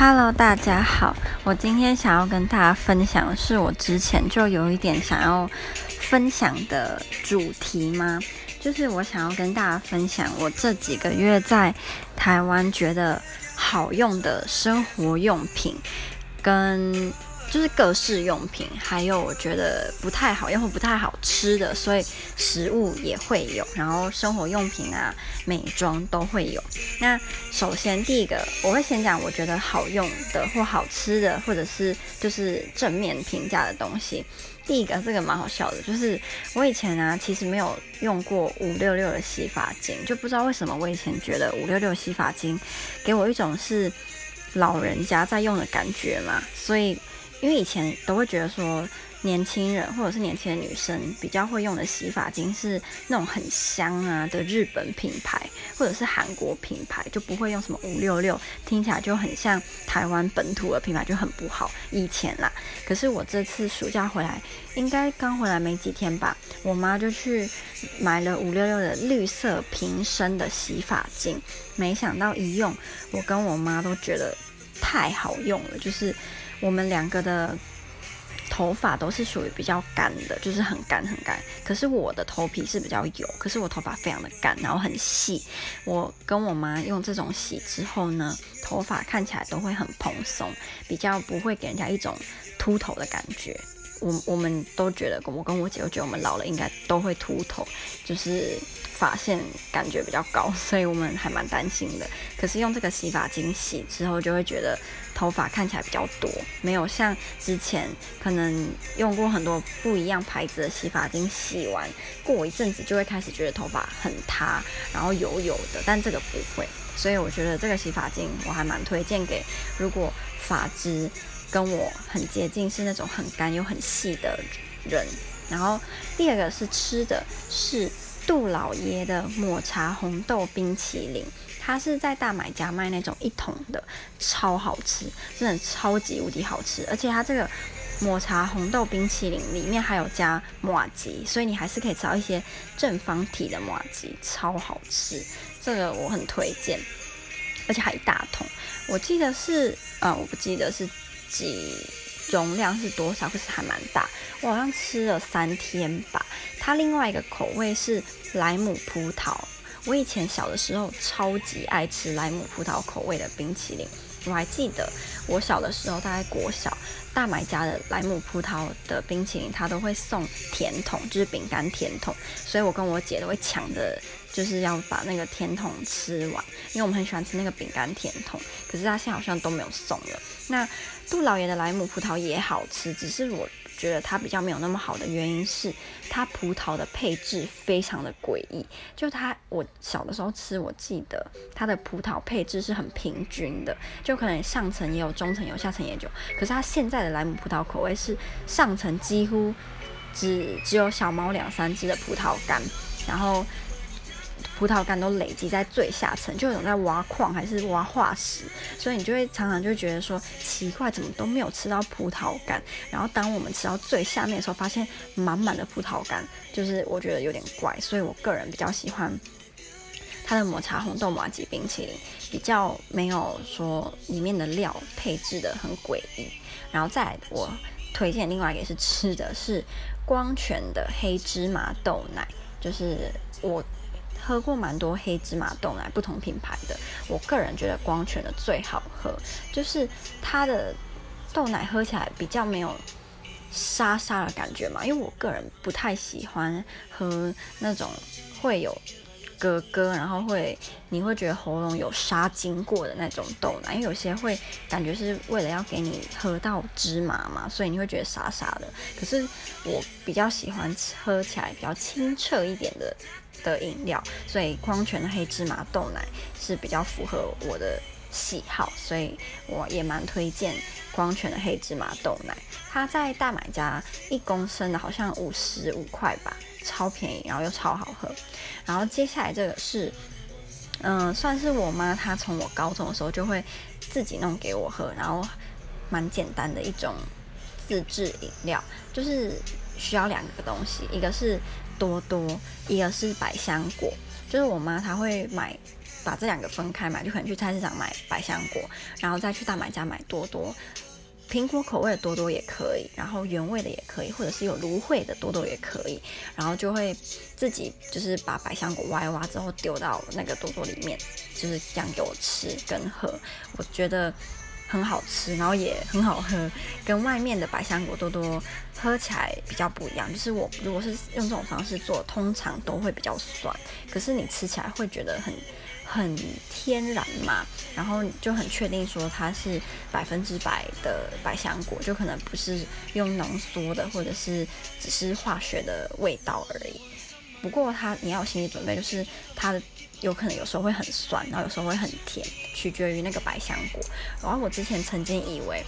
Hello，大家好。我今天想要跟大家分享的是我之前就有一点想要分享的主题吗？就是我想要跟大家分享我这几个月在台湾觉得好用的生活用品跟。就是各式用品，还有我觉得不太好用或不太好吃的，所以食物也会有，然后生活用品啊、美妆都会有。那首先第一个，我会先讲我觉得好用的或好吃的，或者是就是正面评价的东西。第一个这个蛮好笑的，就是我以前啊其实没有用过五六六的洗发精，就不知道为什么我以前觉得五六六洗发精给我一种是老人家在用的感觉嘛，所以。因为以前都会觉得说，年轻人或者是年轻的女生比较会用的洗发精是那种很香啊的日本品牌，或者是韩国品牌，就不会用什么五六六，听起来就很像台湾本土的品牌，就很不好。以前啦，可是我这次暑假回来，应该刚回来没几天吧，我妈就去买了五六六的绿色瓶身的洗发精，没想到一用，我跟我妈都觉得太好用了，就是。我们两个的头发都是属于比较干的，就是很干很干。可是我的头皮是比较油，可是我头发非常的干，然后很细。我跟我妈用这种洗之后呢，头发看起来都会很蓬松，比较不会给人家一种秃头的感觉。我我们都觉得，我跟我姐都觉得我们老了应该都会秃头，就是。发线感觉比较高，所以我们还蛮担心的。可是用这个洗发精洗之后，就会觉得头发看起来比较多，没有像之前可能用过很多不一样牌子的洗发精，洗完过一阵子就会开始觉得头发很塌，然后油油的。但这个不会，所以我觉得这个洗发精我还蛮推荐给如果发质跟我很接近，是那种很干又很细的人。然后第二个是吃的是。杜老爷的抹茶红豆冰淇淋，它是在大买家卖那种一桶的，超好吃，真的超级无敌好吃。而且它这个抹茶红豆冰淇淋里面还有加麻糬，所以你还是可以吃到一些正方体的麻糬，超好吃。这个我很推荐，而且还一大桶。我记得是，呃，我不记得是几。容量是多少？可是还蛮大，我好像吃了三天吧。它另外一个口味是莱姆葡萄，我以前小的时候超级爱吃莱姆葡萄口味的冰淇淋。我还记得我小的时候，大概国小大买家的莱姆葡萄的冰淇淋，它都会送甜筒，就是饼干甜筒，所以我跟我姐都会抢着。就是要把那个甜筒吃完，因为我们很喜欢吃那个饼干甜筒。可是他现在好像都没有送了。那杜老爷的莱姆葡萄也好吃，只是我觉得它比较没有那么好的原因是，它葡萄的配置非常的诡异。就它，我小的时候吃，我记得它的葡萄配置是很平均的，就可能上层也有，中层有，下层也有。可是它现在的莱姆葡萄口味是上层几乎只只有小猫两三只的葡萄干，然后。葡萄干都累积在最下层，就有种在挖矿还是挖化石，所以你就会常常就觉得说奇怪，怎么都没有吃到葡萄干。然后当我们吃到最下面的时候，发现满满的葡萄干，就是我觉得有点怪。所以我个人比较喜欢它的抹茶红豆麻糬冰淇淋，比较没有说里面的料配置的很诡异。然后再来我推荐另外一个是吃的是光泉的黑芝麻豆奶，就是我。喝过蛮多黑芝麻豆奶，不同品牌的。我个人觉得光泉的最好喝，就是它的豆奶喝起来比较没有沙沙的感觉嘛。因为我个人不太喜欢喝那种会有咯咯，然后会你会觉得喉咙有沙经过的那种豆奶，因为有些会感觉是为了要给你喝到芝麻嘛，所以你会觉得傻傻的。可是我比较喜欢喝起来比较清澈一点的。的饮料，所以光泉的黑芝麻豆奶是比较符合我的喜好，所以我也蛮推荐光泉的黑芝麻豆奶。它在大买家一公升的好像五十五块吧，超便宜，然后又超好喝。然后接下来这个是，嗯、算是我妈她从我高中的时候就会自己弄给我喝，然后蛮简单的一种自制饮料，就是需要两个东西，一个是。多多，一个是百香果，就是我妈她会买把这两个分开买，就可能去菜市场买百香果，然后再去大买家买多多。苹果口味的多多也可以，然后原味的也可以，或者是有芦荟的多多也可以，然后就会自己就是把百香果挖一挖之后丢到那个多多里面，就是这样给我吃跟喝，我觉得很好吃，然后也很好喝，跟外面的百香果多多喝起来比较不一样。就是我如果是用这种方式做，通常都会比较酸，可是你吃起来会觉得很。很天然嘛，然后就很确定说它是百分之百的百香果，就可能不是用浓缩的，或者是只是化学的味道而已。不过它你要有心理准备，就是它有可能有时候会很酸，然后有时候会很甜，取决于那个百香果。然后我之前曾经以为，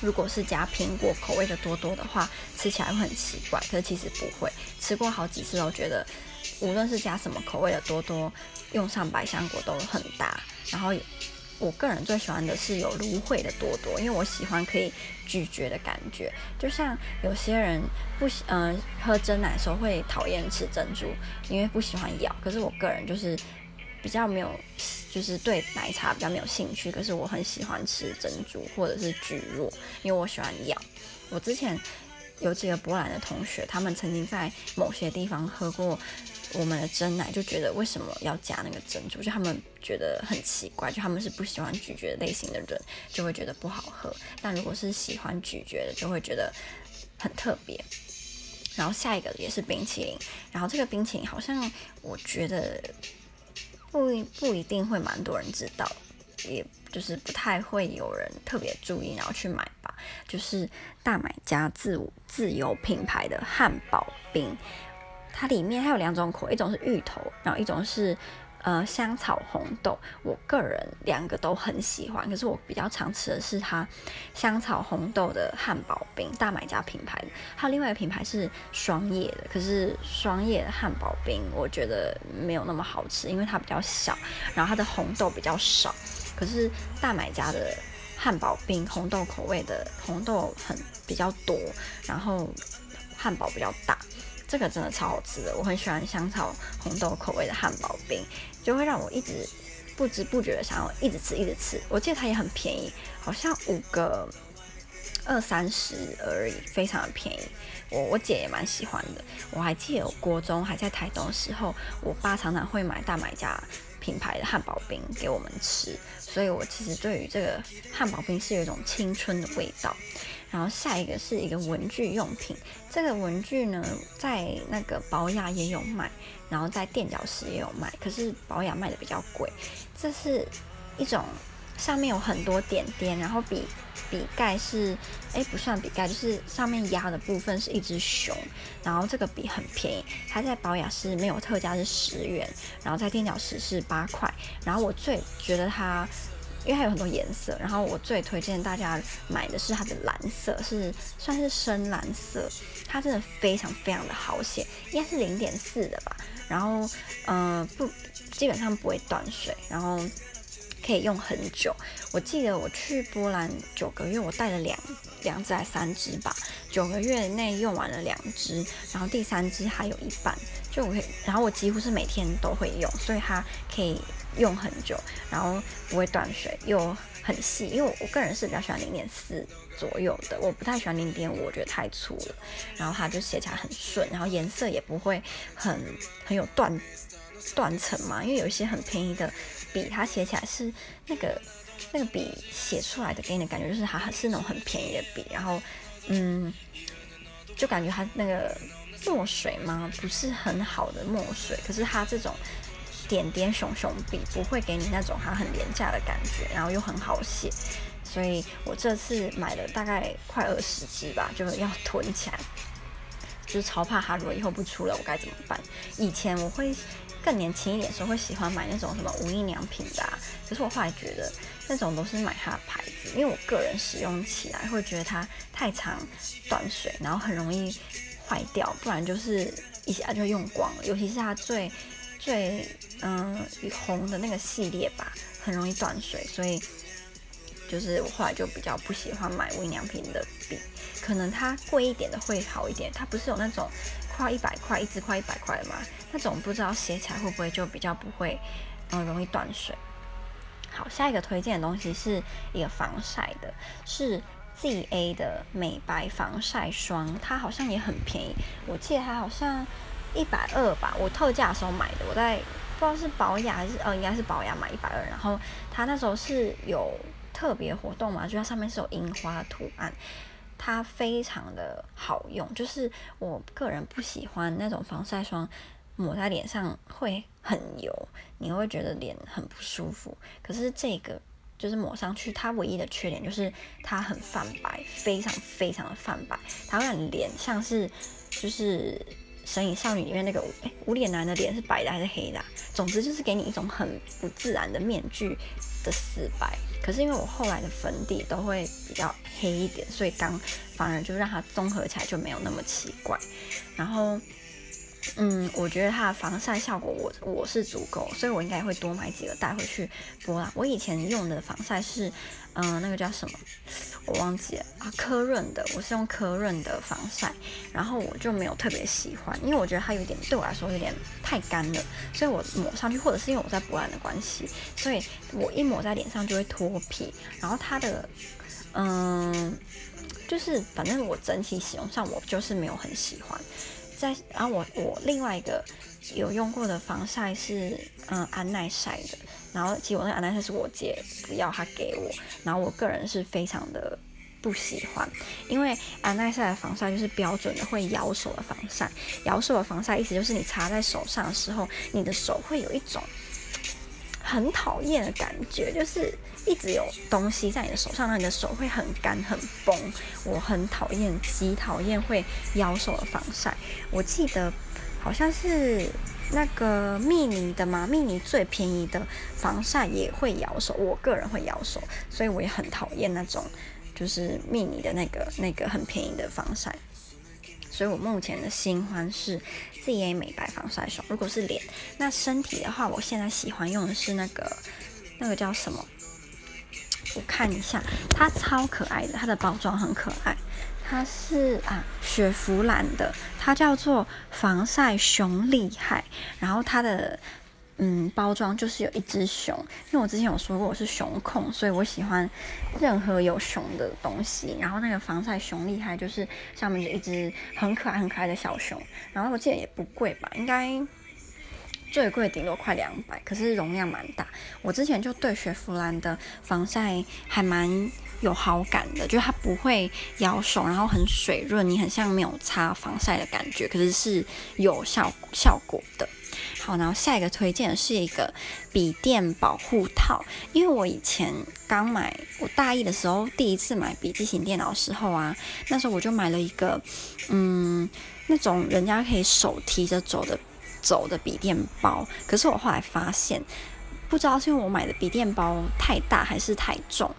如果是加苹果口味的多多的话，吃起来会很奇怪，可是其实不会。吃过好几次都觉得，无论是加什么口味的多多。用上百香果都很搭，然后我个人最喜欢的是有芦荟的多多，因为我喜欢可以咀嚼的感觉，就像有些人不喜嗯、呃、喝珍奶的时候会讨厌吃珍珠，因为不喜欢咬，可是我个人就是比较没有，就是对奶茶比较没有兴趣，可是我很喜欢吃珍珠或者是蒟蒻，因为我喜欢咬。我之前有几个波兰的同学，他们曾经在某些地方喝过。我们的珍奶就觉得为什么要加那个珍珠？就他们觉得很奇怪，就他们是不喜欢咀嚼类型的人，就会觉得不好喝。但如果是喜欢咀嚼的，就会觉得很特别。然后下一个也是冰淇淋，然后这个冰淇淋好像我觉得不不一定会蛮多人知道，也就是不太会有人特别注意，然后去买吧。就是大买家自自有品牌的汉堡冰。它里面还有两种口味，一种是芋头，然后一种是呃香草红豆。我个人两个都很喜欢，可是我比较常吃的是它香草红豆的汉堡冰，大买家品牌的。还有另外一个品牌是双叶的，可是双叶的汉堡冰我觉得没有那么好吃，因为它比较小，然后它的红豆比较少。可是大买家的汉堡冰红豆口味的红豆很比较多，然后汉堡比较大。这个真的超好吃的，我很喜欢香草红豆口味的汉堡冰，就会让我一直不知不觉的想要一直吃，一直吃。我记得它也很便宜，好像五个二三十而已，非常的便宜。我我姐也蛮喜欢的。我还记得我国中还在台东的时候，我爸常常会买大买家品牌的汉堡冰给我们吃，所以我其实对于这个汉堡冰是有一种青春的味道。然后下一个是一个文具用品，这个文具呢，在那个宝雅也有卖，然后在垫脚石也有卖，可是宝雅卖的比较贵。这是一种上面有很多点点，然后笔笔盖是，哎，不算笔盖，就是上面压的部分是一只熊，然后这个笔很便宜，它在宝雅是没有特价是十元，然后在垫脚石是八块，然后我最觉得它。因为它有很多颜色，然后我最推荐大家买的是它的蓝色，是算是深蓝色，它真的非常非常的好写，应该是零点四的吧，然后嗯、不基本上不会断水，然后可以用很久。我记得我去波兰九个月，我带了两两支还三支吧，九个月内用完了两支，然后第三支还有一半，就我可以，然后我几乎是每天都会用，所以它可以。用很久，然后不会断水，又很细。因为我我个人是比较喜欢零点四左右的，我不太喜欢零点五，我觉得太粗了。然后它就写起来很顺，然后颜色也不会很很有断断层嘛。因为有一些很便宜的笔，它写起来是那个那个笔写出来的给你的感觉就是它是那种很便宜的笔，然后嗯，就感觉它那个墨水嘛，不是很好的墨水。可是它这种。点点熊熊笔不会给你那种它很廉价的感觉，然后又很好写，所以我这次买了大概快二十支吧，就是要囤起来，就是超怕它如果以后不出了我该怎么办？以前我会更年轻一点的时候会喜欢买那种什么无印良品的啊，可是我后来觉得那种都是买它的牌子，因为我个人使用起来会觉得它太长断水，然后很容易坏掉，不然就是一下就用光了，尤其是它最。最嗯红的那个系列吧，很容易断水，所以就是我后来就比较不喜欢买无印良品的笔，可能它贵一点的会好一点。它不是有那种快一百块一支快一百块的吗？那种不知道写起来会不会就比较不会然后容易断水。好，下一个推荐的东西是一个防晒的，是 ZA 的美白防晒霜，它好像也很便宜，我记得它好像一百二吧，我特价的时候买的，我在不知道是保雅还是呃，应该是保雅买一百二，然后它那时候是有特别活动嘛，就它上面是有樱花图案，它非常的好用，就是我个人不喜欢那种防晒霜。抹在脸上会很油，你会觉得脸很不舒服。可是这个就是抹上去，它唯一的缺点就是它很泛白，非常非常的泛白，它会让脸像是就是《神隐少女》里面那个无脸男的脸是白的还是黑的？总之就是给你一种很不自然的面具的死白。可是因为我后来的粉底都会比较黑一点，所以刚反而就让它综合起来就没有那么奇怪。然后。嗯，我觉得它的防晒效果我我是足够，所以我应该会多买几个带回去波兰。我以前用的防晒是，嗯、那个叫什么，我忘记了啊，科润的，我是用科润的防晒，然后我就没有特别喜欢，因为我觉得它有点对我来说有点太干了，所以我抹上去，或者是因为我在波兰的关系，所以我一抹在脸上就会脱皮，然后它的，嗯，就是反正我整体使用上我就是没有很喜欢。在，然后我我另外一个有用过的防晒是嗯安耐晒的，然后其实我那个安耐晒是我姐不要她给我，然后我个人是非常的不喜欢，因为安耐晒的防晒就是标准的会咬手的防晒，咬手的防晒意思就是你擦在手上的时候，你的手会有一种。很讨厌的感觉，就是一直有东西在你的手上，让你的手会很干很绷。我很讨厌，极讨厌会咬手的防晒。我记得好像是那个蜜妮的嘛，蜜妮最便宜的防晒也会咬手，我个人会咬手，所以我也很讨厌那种就是蜜妮的那个那个很便宜的防晒。所以我目前的新欢是 ZA 美白防晒霜。如果是脸，那身体的话，我现在喜欢用的是那个那个叫什么？我看一下，它超可爱的，它的包装很可爱。它是啊雪佛兰的，它叫做防晒熊厉害。然后它的。嗯，包装就是有一只熊，因为我之前有说过我是熊控，所以我喜欢任何有熊的东西。然后那个防晒熊厉害，就是上面的一只很可爱、很可爱的小熊。然后我记得也不贵吧，应该最贵顶多快两百，可是容量蛮大。我之前就对雪佛兰的防晒还蛮有好感的，就它不会咬手，然后很水润，你很像没有擦防晒的感觉，可是是有效效果的。好，然后下一个推荐是一个笔电保护套，因为我以前刚买，我大一的时候第一次买笔记型电脑的时候啊，那时候我就买了一个，嗯，那种人家可以手提着走的走的笔电包。可是我后来发现，不知道是因为我买的笔电包太大还是太重，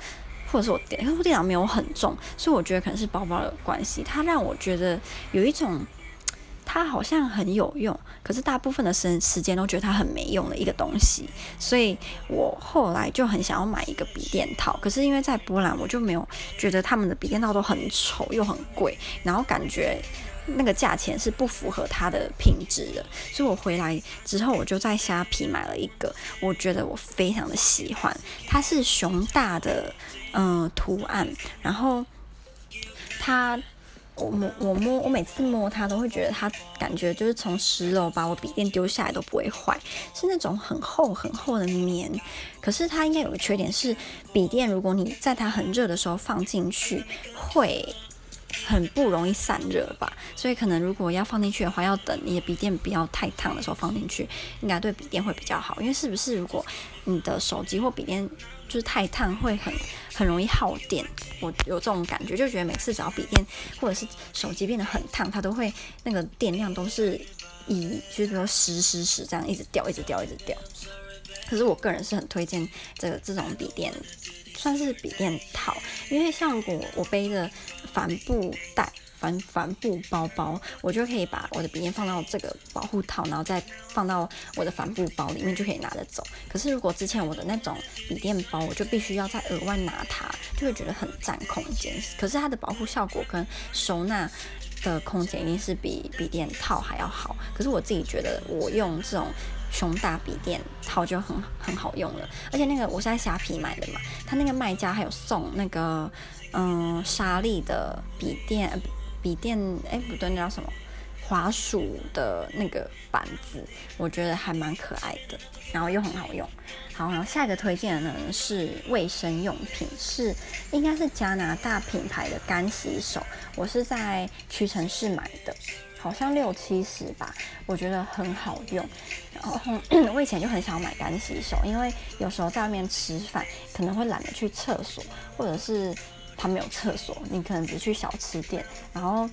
或者是我电，因为电脑没有很重，所以我觉得可能是包包有关系，它让我觉得有一种。它好像很有用，可是大部分的时时间都觉得它很没用的一个东西，所以我后来就很想要买一个笔电套。可是因为在波兰，我就没有觉得他们的笔电套都很丑又很贵，然后感觉那个价钱是不符合它的品质的，所以我回来之后我就在虾皮买了一个，我觉得我非常的喜欢，它是熊大的嗯、图案，然后它。我摸我摸我每次摸它都会觉得它感觉就是从十楼把我笔电丢下来都不会坏，是那种很厚很厚的棉。可是它应该有个缺点是，笔电如果你在它很热的时候放进去会很不容易散热吧。所以可能如果要放进去的话，要等你的笔电不要太烫的时候放进去，应该对笔电会比较好。因为是不是如果你的手机或笔电就是太烫会很很容易耗电，我有这种感觉，就觉得每次只要笔电或者是手机变得很烫，它都会那个电量都是以就是说十十十这样一直掉，一直掉，一直掉。可是我个人是很推荐这个这种笔电，算是笔电套，因为像如果我背着帆布袋。帆帆布包包，我就可以把我的笔电放到这个保护套，然后再放到我的帆布包里面，就可以拿着走。可是如果之前我的那种笔电包，我就必须要再额外拿它，就会觉得很占空间。可是它的保护效果跟收纳的空间一定是比笔电套还要好。可是我自己觉得，我用这种熊大笔电套就很很好用了，而且那个我是在虾皮买的嘛，他那个卖家还有送那个嗯莎莉的笔电笔电，哎不对，那叫什么？滑鼠的那个板子，我觉得还蛮可爱的，然后又很好用。好，然后下一个推荐的呢是卫生用品，是应该是加拿大品牌的干洗手，我是在屈臣氏买的，好像六七十吧，我觉得很好用。然后我以前就很想买干洗手，因为有时候在外面吃饭可能会懒得去厕所，或者是它没有厕所，你可能只去小吃店，然后。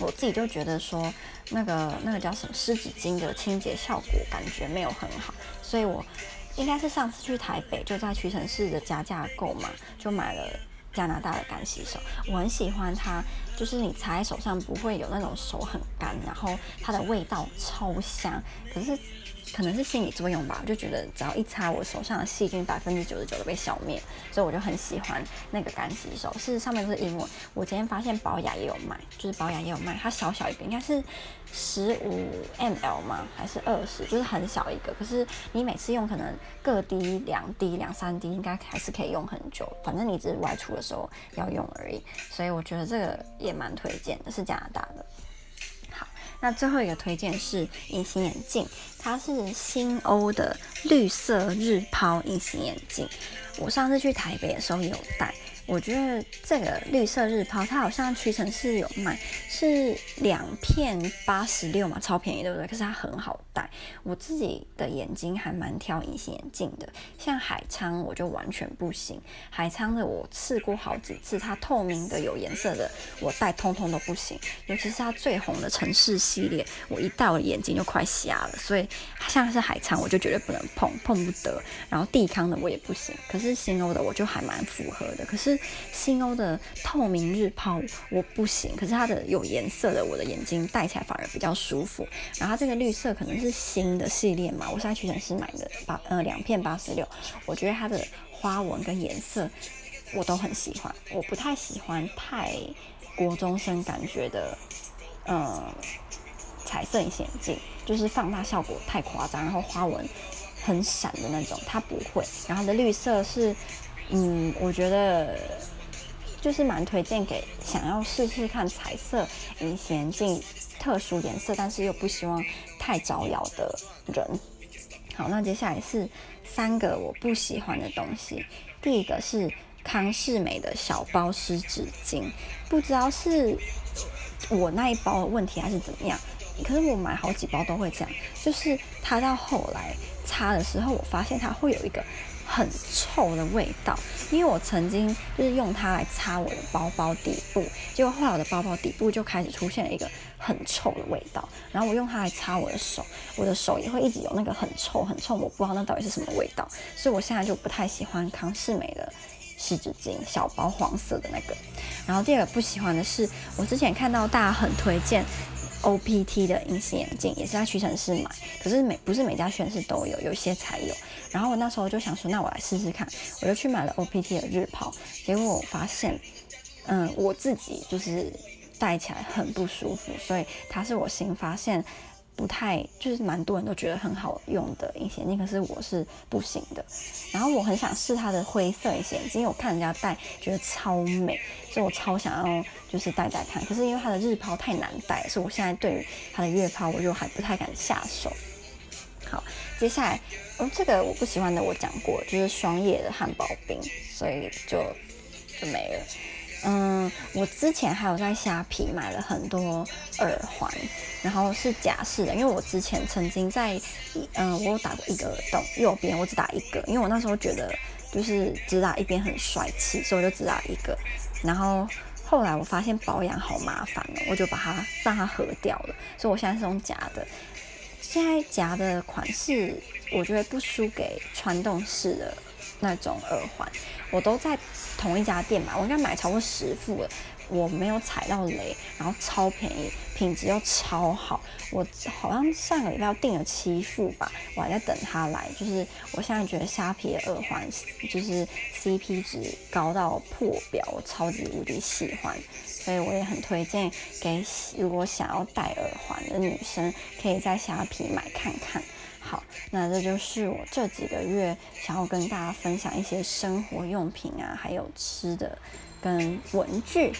我自己就觉得说，那个那个叫什么湿纸巾的清洁效果感觉没有很好，所以我应该是上次去台北就在屈臣氏的加价购嘛，就买了加拿大的干洗手。我很喜欢它，就是你擦在手上不会有那种手很干，然后它的味道超香。可是。可能是心理作用吧，我就觉得只要一擦，我手上的细菌百分之九十九都被消灭，所以我就很喜欢那个干洗手。是上面都是英文。我今天发现宝雅也有卖，就是宝雅也有卖，它小小一个，应该是十五 ml 吗？还是二十？就是很小一个。可是你每次用可能各滴两滴、两三滴，应该还是可以用很久。反正你只是外出的时候要用而已，所以我觉得这个也蛮推荐的，是加拿大的。好那最后一个推荐是隐形眼镜，它是新欧的绿色日抛隐形眼镜。我上次去台北的时候有戴。我觉得这个绿色日抛，它好像屈臣氏有卖，是两片八十六嘛，超便宜，对不对？可是它很好戴。我自己的眼睛还蛮挑隐形眼镜的，像海昌我就完全不行。海昌的我试过好几次，它透明的有颜色的，我戴通通都不行。尤其是它最红的城市系列，我一戴我的眼睛就快瞎了。所以像是海昌，我就绝对不能碰，碰不得。然后帝康的我也不行，可是新欧的我就还蛮符合的。可是新欧的透明日抛我不行，可是它的有颜色的，我的眼睛戴起来反而比较舒服。然后它这个绿色可能是新的系列嘛，我是在屈臣氏买的，八呃两片八十六，我觉得它的花纹跟颜色我都很喜欢。我不太喜欢太国中生感觉的，呃，彩色隐形眼镜，就是放大效果太夸张，然后花纹很闪的那种，它不会。然后它的绿色是。嗯，我觉得就是蛮推荐给想要试试看彩色隐形眼镜特殊颜色，但是又不希望太招摇的人。好，那接下来是三个我不喜欢的东西。第一个是康是美的小包湿纸巾，不知道是我那一包的问题还是怎么样，可是我买好几包都会这样，就是它到后来擦的时候，我发现它会有一个。很臭的味道，因为我曾经就是用它来擦我的包包底部，结果后来我的包包底部就开始出现了一个很臭的味道。然后我用它来擦我的手，我的手也会一直有那个很臭很臭，我不知道那到底是什么味道。所以我现在就不太喜欢康是美的湿纸巾，小包黄色的那个。然后第二个不喜欢的是，我之前看到大家很推荐。OPT 的隐形眼镜也是在屈臣氏买，可是每不是每家屈臣氏都有，有些才有。然后我那时候就想说，那我来试试看，我就去买了 OPT 的日抛，结果我发现，嗯，我自己就是戴起来很不舒服，所以它是我新发现。不太，就是蛮多人都觉得很好用的隐形眼镜，可是我是不行的。然后我很想试它的灰色隐形眼镜，因为我看人家戴觉得超美，所以我超想要就是戴戴看。可是因为它的日抛太难戴，所以我现在对于它的月抛我就还不太敢下手。好，接下来，哦，这个我不喜欢的我讲过，就是双叶的汉堡冰，所以就就没了。嗯，我之前还有在虾皮买了很多耳环，然后是假式的，因为我之前曾经在，嗯，我有打过一个耳洞，右边我只打一个，因为我那时候觉得就是只打一边很帅气，所以我就只打一个。然后后来我发现保养好麻烦了，我就把它让它合掉了，所以我现在是用夹的。现在夹的款式，我觉得不输给穿洞式的。那种耳环，我都在同一家店买，我应该买超过十副了，我没有踩到雷，然后超便宜，品质又超好。我好像上个礼拜订了七副吧，我还在等它来。就是我现在觉得虾皮的耳环就是 CP 值高到破表，我超级无敌喜欢，所以我也很推荐给如果想要戴耳环的女生，可以在虾皮买看看。好，那这就是我这几个月想要跟大家分享一些生活用品啊，还有吃的跟文具。